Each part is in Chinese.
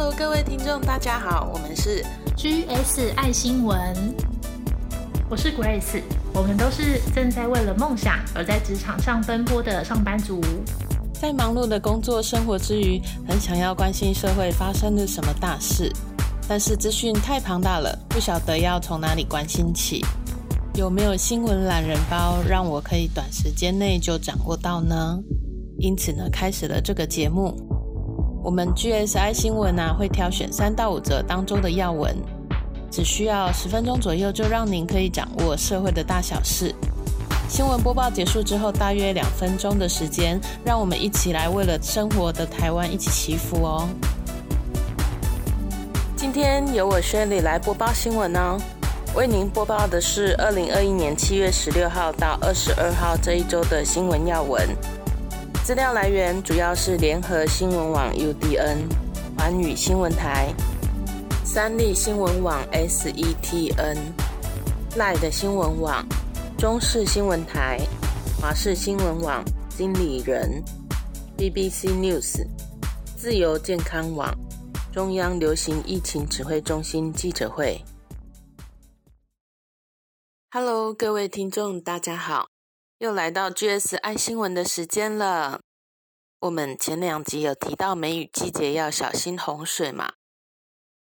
Hello，各位听众，大家好，我们是 GS 爱新闻，我是 Grace，我们都是正在为了梦想而在职场上奔波的上班族。在忙碌的工作生活之余，很想要关心社会发生了什么大事，但是资讯太庞大了，不晓得要从哪里关心起。有没有新闻懒人包，让我可以短时间内就掌握到呢？因此呢，开始了这个节目。我们 GSI 新闻呢，会挑选三到五则当中的要闻，只需要十分钟左右，就让您可以掌握社会的大小事。新闻播报结束之后，大约两分钟的时间，让我们一起来为了生活的台湾一起祈福哦。今天由我宣礼来播报新闻哦。为您播报的是二零二一年七月十六号到二十二号这一周的新闻要闻。资料来源主要是联合新闻网 UDN、环宇新闻台、三立新闻网 SETN、赖的新闻网、中视新闻台、华视新闻网、经理人、BBC News、自由健康网、中央流行疫情指挥中心记者会。Hello，各位听众，大家好，又来到 GS 爱新闻的时间了。我们前两集有提到梅雨季节要小心洪水嘛，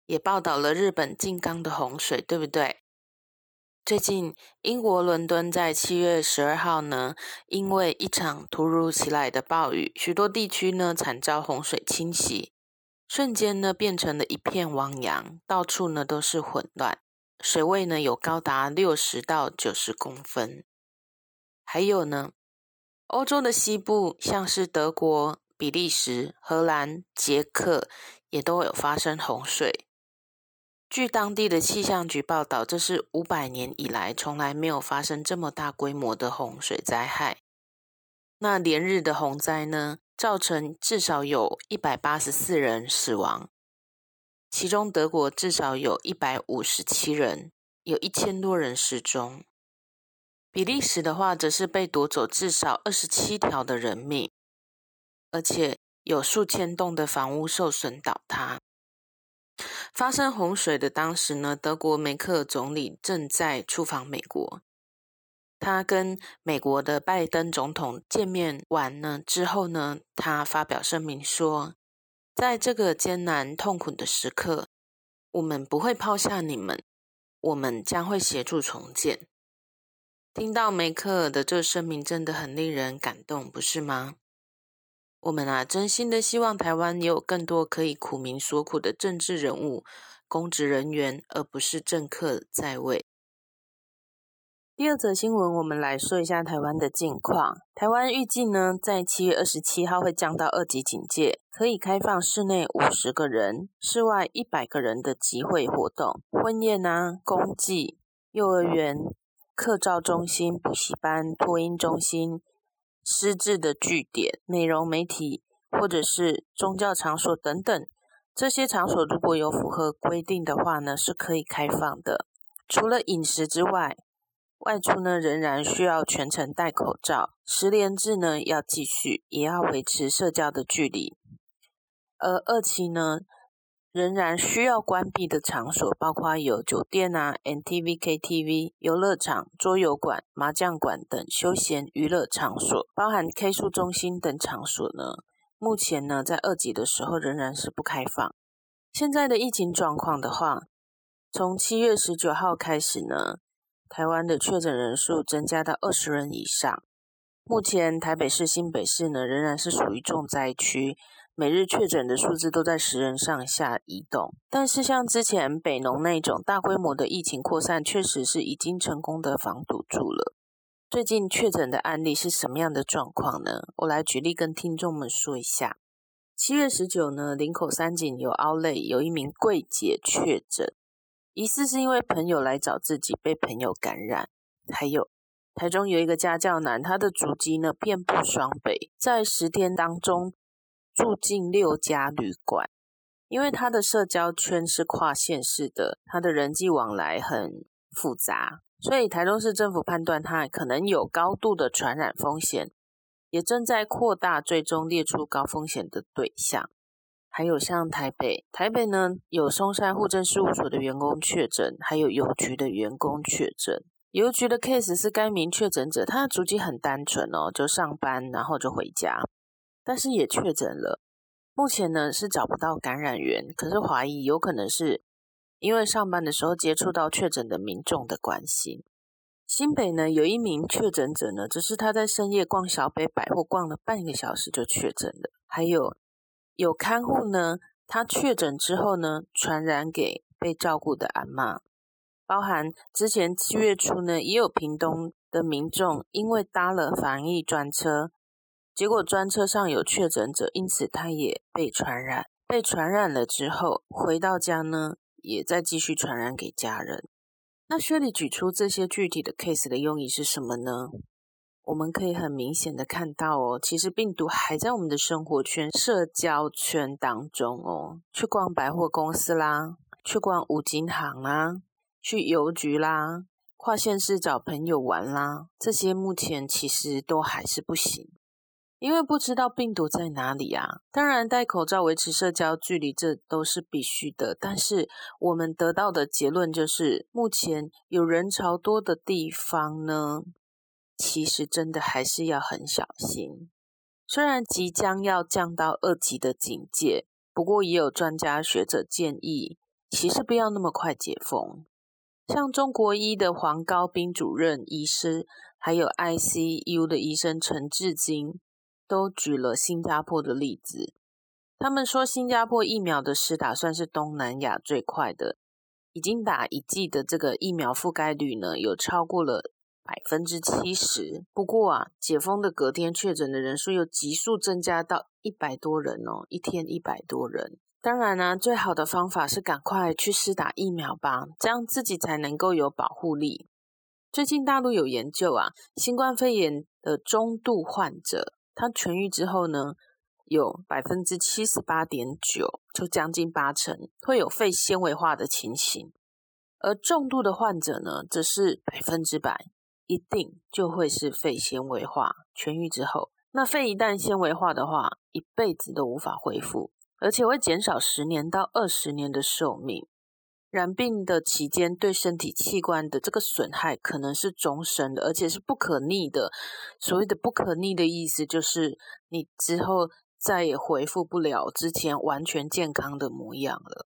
也报道了日本静冈的洪水，对不对？最近英国伦敦在七月十二号呢，因为一场突如其来的暴雨，许多地区呢惨遭洪水侵袭，瞬间呢变成了一片汪洋，到处呢都是混乱。水位呢有高达六十到九十公分，还有呢，欧洲的西部像是德国、比利时、荷兰、捷克也都有发生洪水。据当地的气象局报道，这是五百年以来从来没有发生这么大规模的洪水灾害。那连日的洪灾呢，造成至少有一百八十四人死亡。其中，德国至少有一百五十七人，有一千多人失踪。比利时的话，则是被夺走至少二十七条的人命，而且有数千栋的房屋受损倒塌。发生洪水的当时呢，德国梅克总理正在出访美国，他跟美国的拜登总统见面完呢之后呢，他发表声明说。在这个艰难痛苦的时刻，我们不会抛下你们，我们将会协助重建。听到梅克尔的这声明，真的很令人感动，不是吗？我们啊，真心的希望台湾也有更多可以苦民所苦的政治人物、公职人员，而不是政客在位。第二则新闻，我们来说一下台湾的近况。台湾预计呢，在七月二十七号会降到二级警戒，可以开放室内五十个人、室外一百个人的集会活动、婚宴啊、公祭、幼儿园、课照中心、补习班、托婴中心、师资的据点、美容媒体或者是宗教场所等等。这些场所如果有符合规定的话呢，是可以开放的。除了饮食之外，外出呢，仍然需要全程戴口罩。十连制呢，要继续，也要维持社交的距离。而二期呢，仍然需要关闭的场所，包括有酒店啊、NTV、KTV、游乐场、桌游馆、麻将馆等休闲娱乐场所，包含 K 书中心等场所呢。目前呢，在二级的时候仍然是不开放。现在的疫情状况的话，从七月十九号开始呢。台湾的确诊人数增加到二十人以上。目前台北市、新北市呢，仍然是属于重灾区，每日确诊的数字都在十人上下移动。但是像之前北农那种大规模的疫情扩散，确实是已经成功的防堵住了。最近确诊的案例是什么样的状况呢？我来举例跟听众们说一下。七月十九呢，林口三井有凹类有一名柜姐确诊。疑似是因为朋友来找自己，被朋友感染。还有台中有一个家教男，他的足迹呢遍布双北，在十天当中住进六家旅馆。因为他的社交圈是跨县市的，他的人际往来很复杂，所以台中市政府判断他可能有高度的传染风险，也正在扩大最终列出高风险的对象。还有像台北，台北呢有松山户政事务所的员工确诊，还有邮局的员工确诊。邮局的 case 是该名确诊者，他的足迹很单纯哦，就上班然后就回家，但是也确诊了。目前呢是找不到感染源，可是怀疑有可能是因为上班的时候接触到确诊的民众的关系。新北呢有一名确诊者呢，只是他在深夜逛小北百货逛了半个小时就确诊了。还有有看护呢，他确诊之后呢，传染给被照顾的阿妈。包含之前七月初呢，也有屏东的民众因为搭了防疫专车，结果专车上有确诊者，因此他也被传染。被传染了之后，回到家呢，也再继续传染给家人。那薛里举出这些具体的 case 的用意是什么呢？我们可以很明显的看到哦，其实病毒还在我们的生活圈、社交圈当中哦。去逛百货公司啦，去逛五金行啦。去邮局啦，跨县市找朋友玩啦，这些目前其实都还是不行，因为不知道病毒在哪里啊。当然，戴口罩、维持社交距离，这都是必须的。但是我们得到的结论就是，目前有人潮多的地方呢，其实真的还是要很小心。虽然即将要降到二级的警戒，不过也有专家学者建议，其实不要那么快解封。像中国医的黄高斌主任医师，还有 ICU 的医生陈志金，都举了新加坡的例子。他们说，新加坡疫苗的施打算是东南亚最快的，已经打一剂的这个疫苗覆盖率呢，有超过了百分之七十。不过啊，解封的隔天确诊的人数又急速增加到一百多人哦，一天一百多人。当然呢，最好的方法是赶快去施打疫苗吧，这样自己才能够有保护力。最近大陆有研究啊，新冠肺炎的中度患者，他痊愈之后呢，有百分之七十八点九，就将近八成会有肺纤维化的情形；而重度的患者呢，则是百分之百一定就会是肺纤维化。痊愈之后，那肺一旦纤维化的话，一辈子都无法恢复。而且会减少十年到二十年的寿命。染病的期间对身体器官的这个损害可能是终身的，而且是不可逆的。所谓的不可逆的意思，就是你之后再也恢复不了之前完全健康的模样了。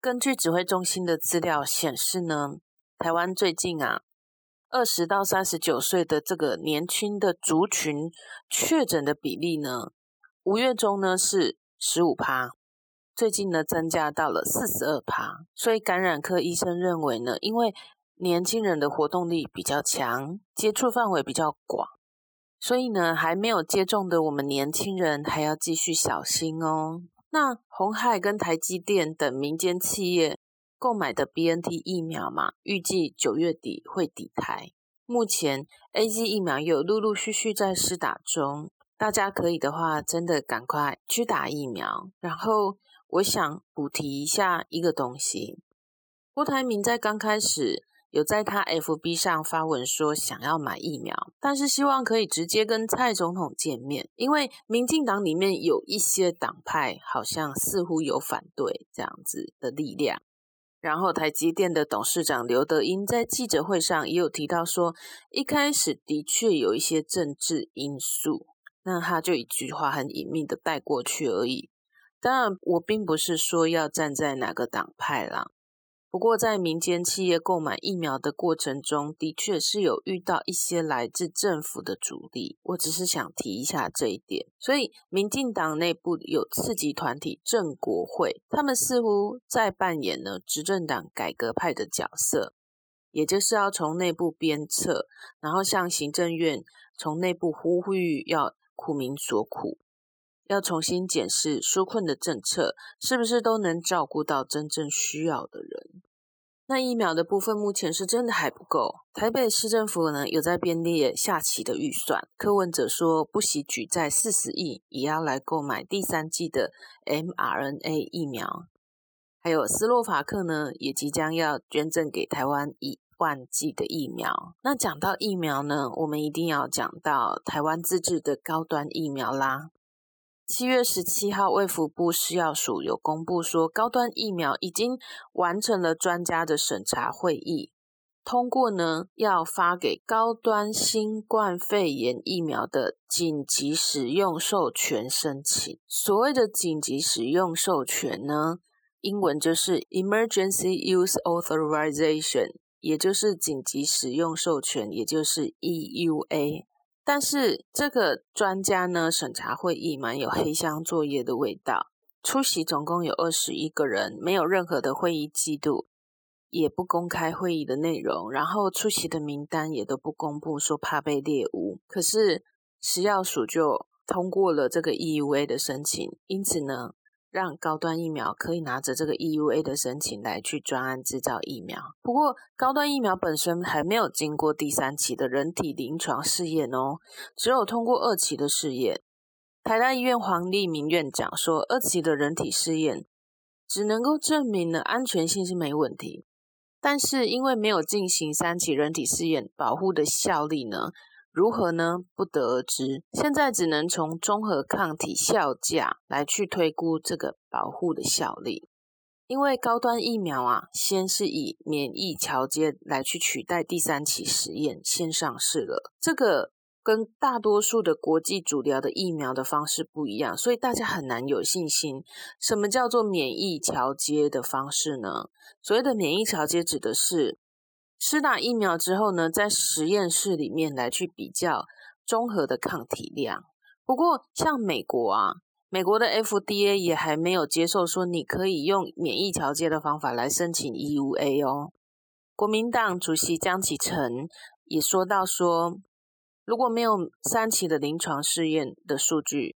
根据指挥中心的资料显示呢，台湾最近啊，二十到三十九岁的这个年轻的族群确诊的比例呢，五月中呢是。十五趴，最近呢增加到了四十二趴，所以感染科医生认为呢，因为年轻人的活动力比较强，接触范围比较广，所以呢还没有接种的我们年轻人还要继续小心哦。那红海跟台积电等民间企业购买的 BNT 疫苗嘛，预计九月底会抵台。目前 AZ 疫苗有陆陆续续在施打中。大家可以的话，真的赶快去打疫苗。然后，我想补提一下一个东西：郭台铭在刚开始有在他 FB 上发文说想要买疫苗，但是希望可以直接跟蔡总统见面，因为民进党里面有一些党派好像似乎有反对这样子的力量。然后，台积电的董事长刘德英在记者会上也有提到说，一开始的确有一些政治因素。那他就一句话很隐秘的带过去而已。当然，我并不是说要站在哪个党派啦。不过，在民间企业购买疫苗的过程中，的确是有遇到一些来自政府的阻力。我只是想提一下这一点。所以，民进党内部有次级团体正国会，他们似乎在扮演呢执政党改革派的角色，也就是要从内部鞭策，然后向行政院从内部呼吁要。苦民所苦，要重新检视纾困的政策，是不是都能照顾到真正需要的人？那疫苗的部分目前是真的还不够。台北市政府呢有在编列下期的预算，柯文哲说不惜举债四十亿，也要来购买第三季的 mRNA 疫苗。还有斯洛伐克呢也即将要捐赠给台湾一。万剂的疫苗，那讲到疫苗呢，我们一定要讲到台湾自制的高端疫苗啦。七月十七号，卫福部食药署有公布说，高端疫苗已经完成了专家的审查会议。通过呢，要发给高端新冠肺炎疫苗的紧急使用授权申请。所谓的紧急使用授权呢，英文就是 Emergency Use Authorization，也就是紧急使用授权，也就是 EUA。但是这个专家呢，审查会议蛮有黑箱作业的味道。出席总共有二十一个人，没有任何的会议记录。也不公开会议的内容，然后出席的名单也都不公布，说怕被猎污。可是食药署就通过了这个 EUA 的申请，因此呢，让高端疫苗可以拿着这个 EUA 的申请来去专案制造疫苗。不过，高端疫苗本身还没有经过第三期的人体临床试验哦，只有通过二期的试验。台大医院黄立明院长说，二期的人体试验只能够证明了安全性是没问题。但是因为没有进行三期人体试验，保护的效力呢？如何呢？不得而知。现在只能从综合抗体效价来去推估这个保护的效力。因为高端疫苗啊，先是以免疫桥接来去取代第三期实验，先上市了。这个。跟大多数的国际主流的疫苗的方式不一样，所以大家很难有信心。什么叫做免疫桥接的方式呢？所谓的免疫桥接指的是施打疫苗之后呢，在实验室里面来去比较综合的抗体量。不过像美国啊，美国的 FDA 也还没有接受说你可以用免疫调节的方法来申请 EUA 哦。国民党主席江启臣也说到说。如果没有三期的临床试验的数据，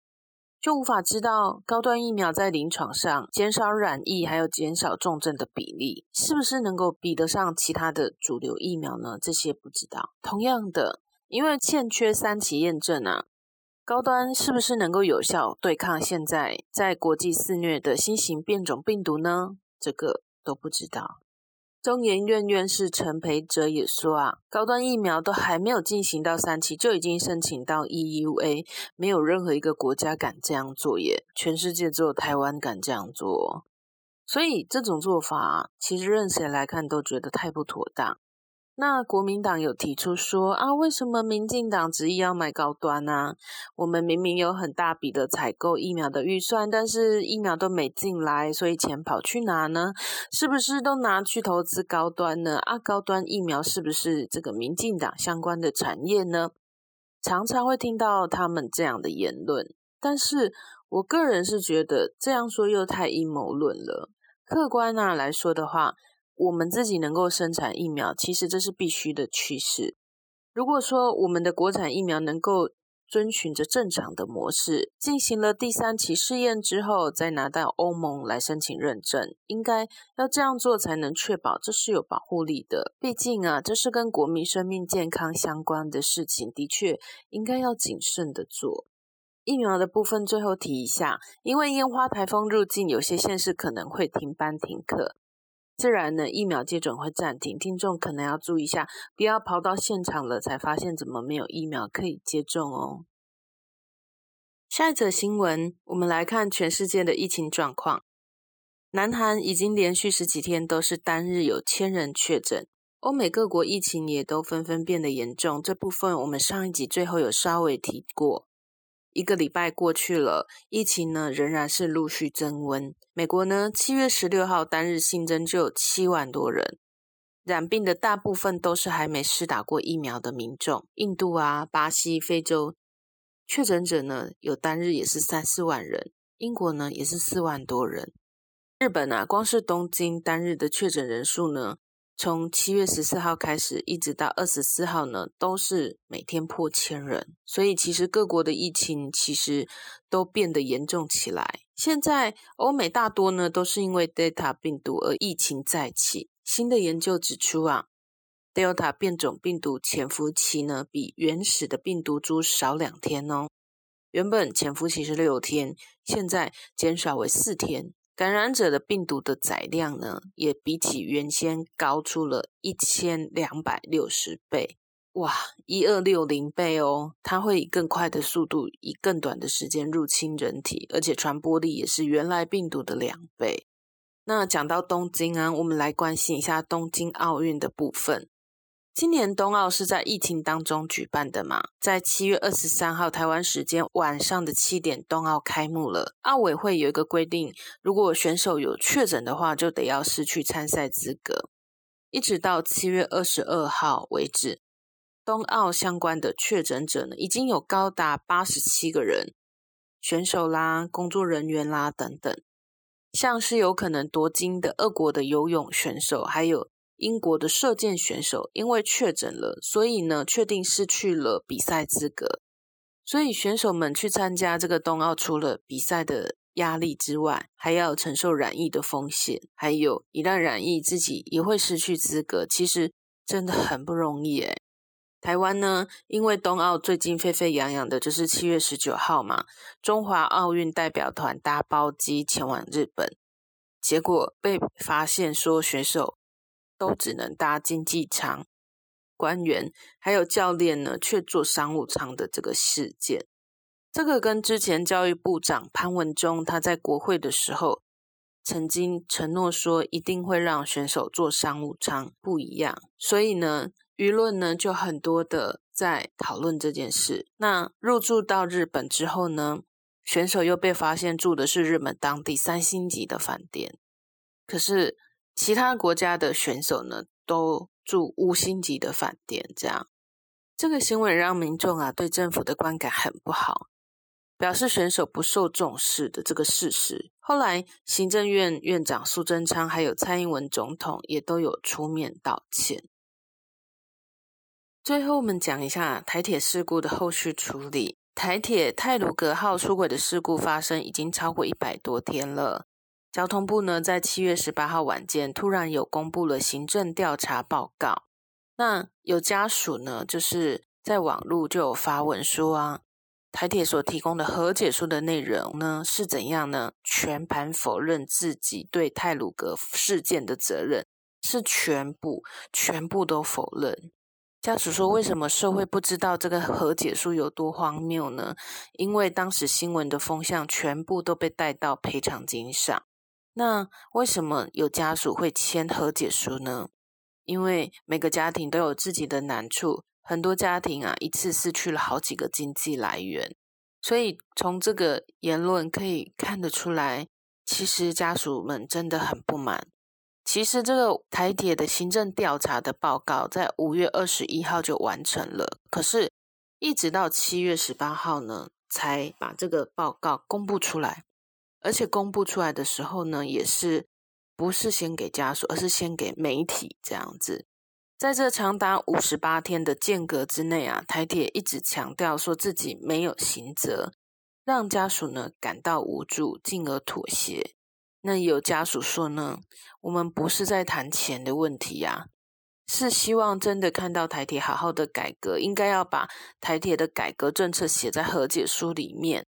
就无法知道高端疫苗在临床上减少染疫还有减少重症的比例，是不是能够比得上其他的主流疫苗呢？这些不知道。同样的，因为欠缺三期验证啊，高端是不是能够有效对抗现在在国际肆虐的新型变种病毒呢？这个都不知道。中研院院士陈培哲也说啊，高端疫苗都还没有进行到三期，就已经申请到 EUA，没有任何一个国家敢这样做耶，全世界只有台湾敢这样做，所以这种做法，其实任谁来看都觉得太不妥当。那国民党有提出说啊，为什么民进党执意要买高端呢？我们明明有很大笔的采购疫苗的预算，但是疫苗都没进来，所以钱跑去哪呢？是不是都拿去投资高端呢？啊，高端疫苗是不是这个民进党相关的产业呢？常常会听到他们这样的言论，但是我个人是觉得这样说又太阴谋论了。客观啊来说的话。我们自己能够生产疫苗，其实这是必须的趋势。如果说我们的国产疫苗能够遵循着正常的模式，进行了第三期试验之后，再拿到欧盟来申请认证，应该要这样做才能确保这是有保护力的。毕竟啊，这是跟国民生命健康相关的事情，的确应该要谨慎的做。疫苗的部分最后提一下，因为烟花台风入境，有些县市可能会停班停课。自然呢，疫苗接种会暂停，听众可能要注意一下，不要跑到现场了才发现怎么没有疫苗可以接种哦。下一则新闻，我们来看全世界的疫情状况。南韩已经连续十几天都是单日有千人确诊，欧美各国疫情也都纷纷变得严重。这部分我们上一集最后有稍微提过。一个礼拜过去了，疫情呢仍然是陆续增温。美国呢，七月十六号单日新增就有七万多人，染病的大部分都是还没施打过疫苗的民众。印度啊、巴西、非洲确诊者呢，有单日也是三四万人。英国呢，也是四万多人。日本啊，光是东京单日的确诊人数呢。从七月十四号开始，一直到二十四号呢，都是每天破千人。所以其实各国的疫情其实都变得严重起来。现在欧美大多呢都是因为 Delta 病毒而疫情再起。新的研究指出啊，Delta 变种病毒潜伏期呢比原始的病毒株少两天哦。原本潜伏期是六天，现在减少为四天。感染者的病毒的载量呢，也比起原先高出了一千两百六十倍。哇，一二六零倍哦！它会以更快的速度，以更短的时间入侵人体，而且传播力也是原来病毒的两倍。那讲到东京啊，我们来关心一下东京奥运的部分。今年冬奥是在疫情当中举办的嘛？在七月二十三号台湾时间晚上的七点，冬奥开幕了。奥委会有一个规定，如果选手有确诊的话，就得要失去参赛资格。一直到七月二十二号为止，冬奥相关的确诊者呢，已经有高达八十七个人，选手啦、工作人员啦等等，像是有可能夺金的俄国的游泳选手，还有。英国的射箭选手因为确诊了，所以呢，确定失去了比赛资格。所以选手们去参加这个冬奥，除了比赛的压力之外，还要承受染疫的风险。还有，一旦染疫，自己也会失去资格。其实真的很不容易诶台湾呢，因为冬奥最近沸沸扬扬的，就是七月十九号嘛，中华奥运代表团搭包机前往日本，结果被发现说选手。都只能搭经济舱，官员还有教练呢，却坐商务舱的这个事件，这个跟之前教育部长潘文忠他在国会的时候曾经承诺说一定会让选手坐商务舱不一样，所以呢，舆论呢就很多的在讨论这件事。那入住到日本之后呢，选手又被发现住的是日本当地三星级的饭店，可是。其他国家的选手呢，都住五星级的饭店，这样这个新闻让民众啊对政府的观感很不好，表示选手不受重视的这个事实。后来行政院院长苏贞昌还有蔡英文总统也都有出面道歉。最后我们讲一下台铁事故的后续处理。台铁泰鲁格号出轨的事故发生已经超过一百多天了。交通部呢，在七月十八号晚间，突然有公布了行政调查报告。那有家属呢，就是在网络就有发文说啊，台铁所提供的和解书的内容呢是怎样呢？全盘否认自己对泰鲁格事件的责任，是全部全部都否认。家属说，为什么社会不知道这个和解书有多荒谬呢？因为当时新闻的风向全部都被带到赔偿金上。那为什么有家属会签和解书呢？因为每个家庭都有自己的难处，很多家庭啊一次失去了好几个经济来源，所以从这个言论可以看得出来，其实家属们真的很不满。其实这个台铁的行政调查的报告在五月二十一号就完成了，可是一直到七月十八号呢，才把这个报告公布出来。而且公布出来的时候呢，也是不是先给家属，而是先给媒体这样子。在这长达五十八天的间隔之内啊，台铁一直强调说自己没有刑责，让家属呢感到无助，进而妥协。那有家属说呢，我们不是在谈钱的问题呀，是希望真的看到台铁好好的改革，应该要把台铁的改革政策写在和解书里面。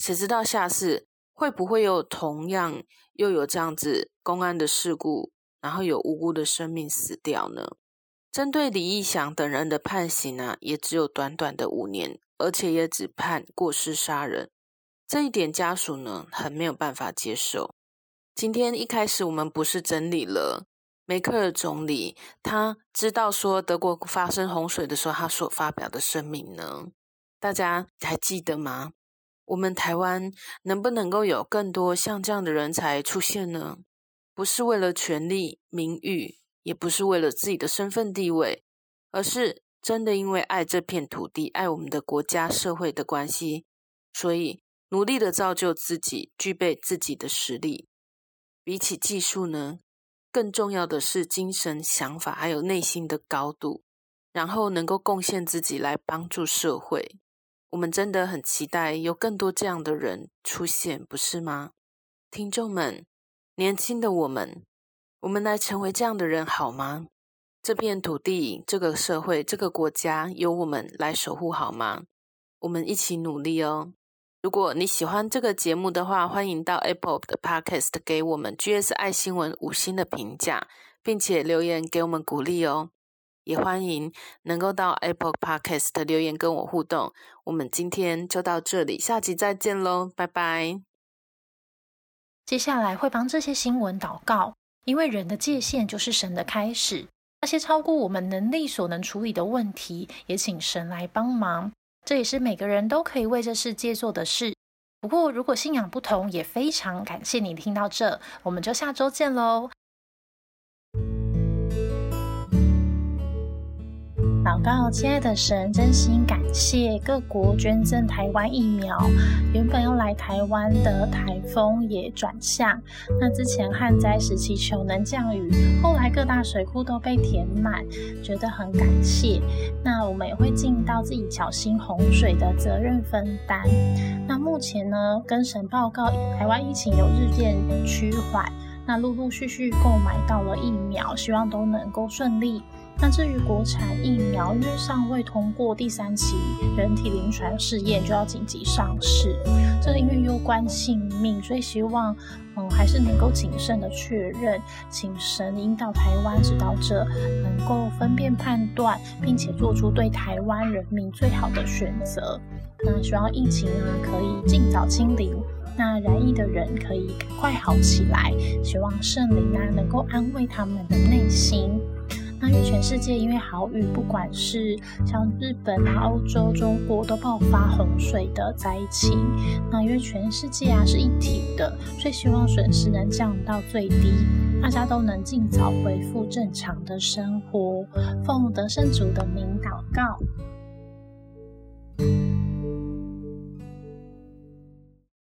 谁知道下次？会不会有同样又有这样子公安的事故，然后有无辜的生命死掉呢？针对李义祥等人的判刑呢，也只有短短的五年，而且也只判过失杀人，这一点家属呢很没有办法接受。今天一开始我们不是整理了梅克尔总理，他知道说德国发生洪水的时候，他所发表的声明呢，大家还记得吗？我们台湾能不能够有更多像这样的人才出现呢？不是为了权力、名誉，也不是为了自己的身份地位，而是真的因为爱这片土地、爱我们的国家、社会的关系，所以努力的造就自己，具备自己的实力。比起技术呢，更重要的是精神、想法还有内心的高度，然后能够贡献自己来帮助社会。我们真的很期待有更多这样的人出现，不是吗？听众们，年轻的我们，我们来成为这样的人好吗？这片土地、这个社会、这个国家，由我们来守护好吗？我们一起努力哦！如果你喜欢这个节目的话，欢迎到 Apple 的 Podcast 给我们 GS 爱新闻五星的评价，并且留言给我们鼓励哦。也欢迎能够到 Apple Podcast 留言跟我互动。我们今天就到这里，下集再见喽，拜拜。接下来会帮这些新闻祷告，因为人的界限就是神的开始。那些超过我们能力所能处理的问题，也请神来帮忙。这也是每个人都可以为这世界做的事。不过，如果信仰不同，也非常感谢你听到这，我们就下周见喽。祷告，亲爱的神，真心感谢各国捐赠台湾疫苗。原本要来台湾的台风也转向。那之前旱灾时期求能降雨，后来各大水库都被填满，觉得很感谢。那我们也会尽到自己小心洪水的责任分担。那目前呢，跟神报告，台湾疫情有日渐趋缓。那陆陆续续购买到了疫苗，希望都能够顺利。那至于国产疫苗，因为尚未通过第三期人体临床试验，就要紧急上市。这个因为攸关性命，所以希望，嗯，还是能够谨慎的确认，请神引导台湾指导者能够分辨判断，并且做出对台湾人民最好的选择。那希望疫情啊可以尽早清零，那染疫的人可以快好起来。希望圣灵啊能够安慰他们的内心。那因为全世界因为好雨，不管是像日本啊、欧洲、中国都爆发洪水的灾情。那因为全世界啊是一体的，所以希望损失能降到最低，大家都能尽早恢复正常的生活。奉德圣主的名祷告。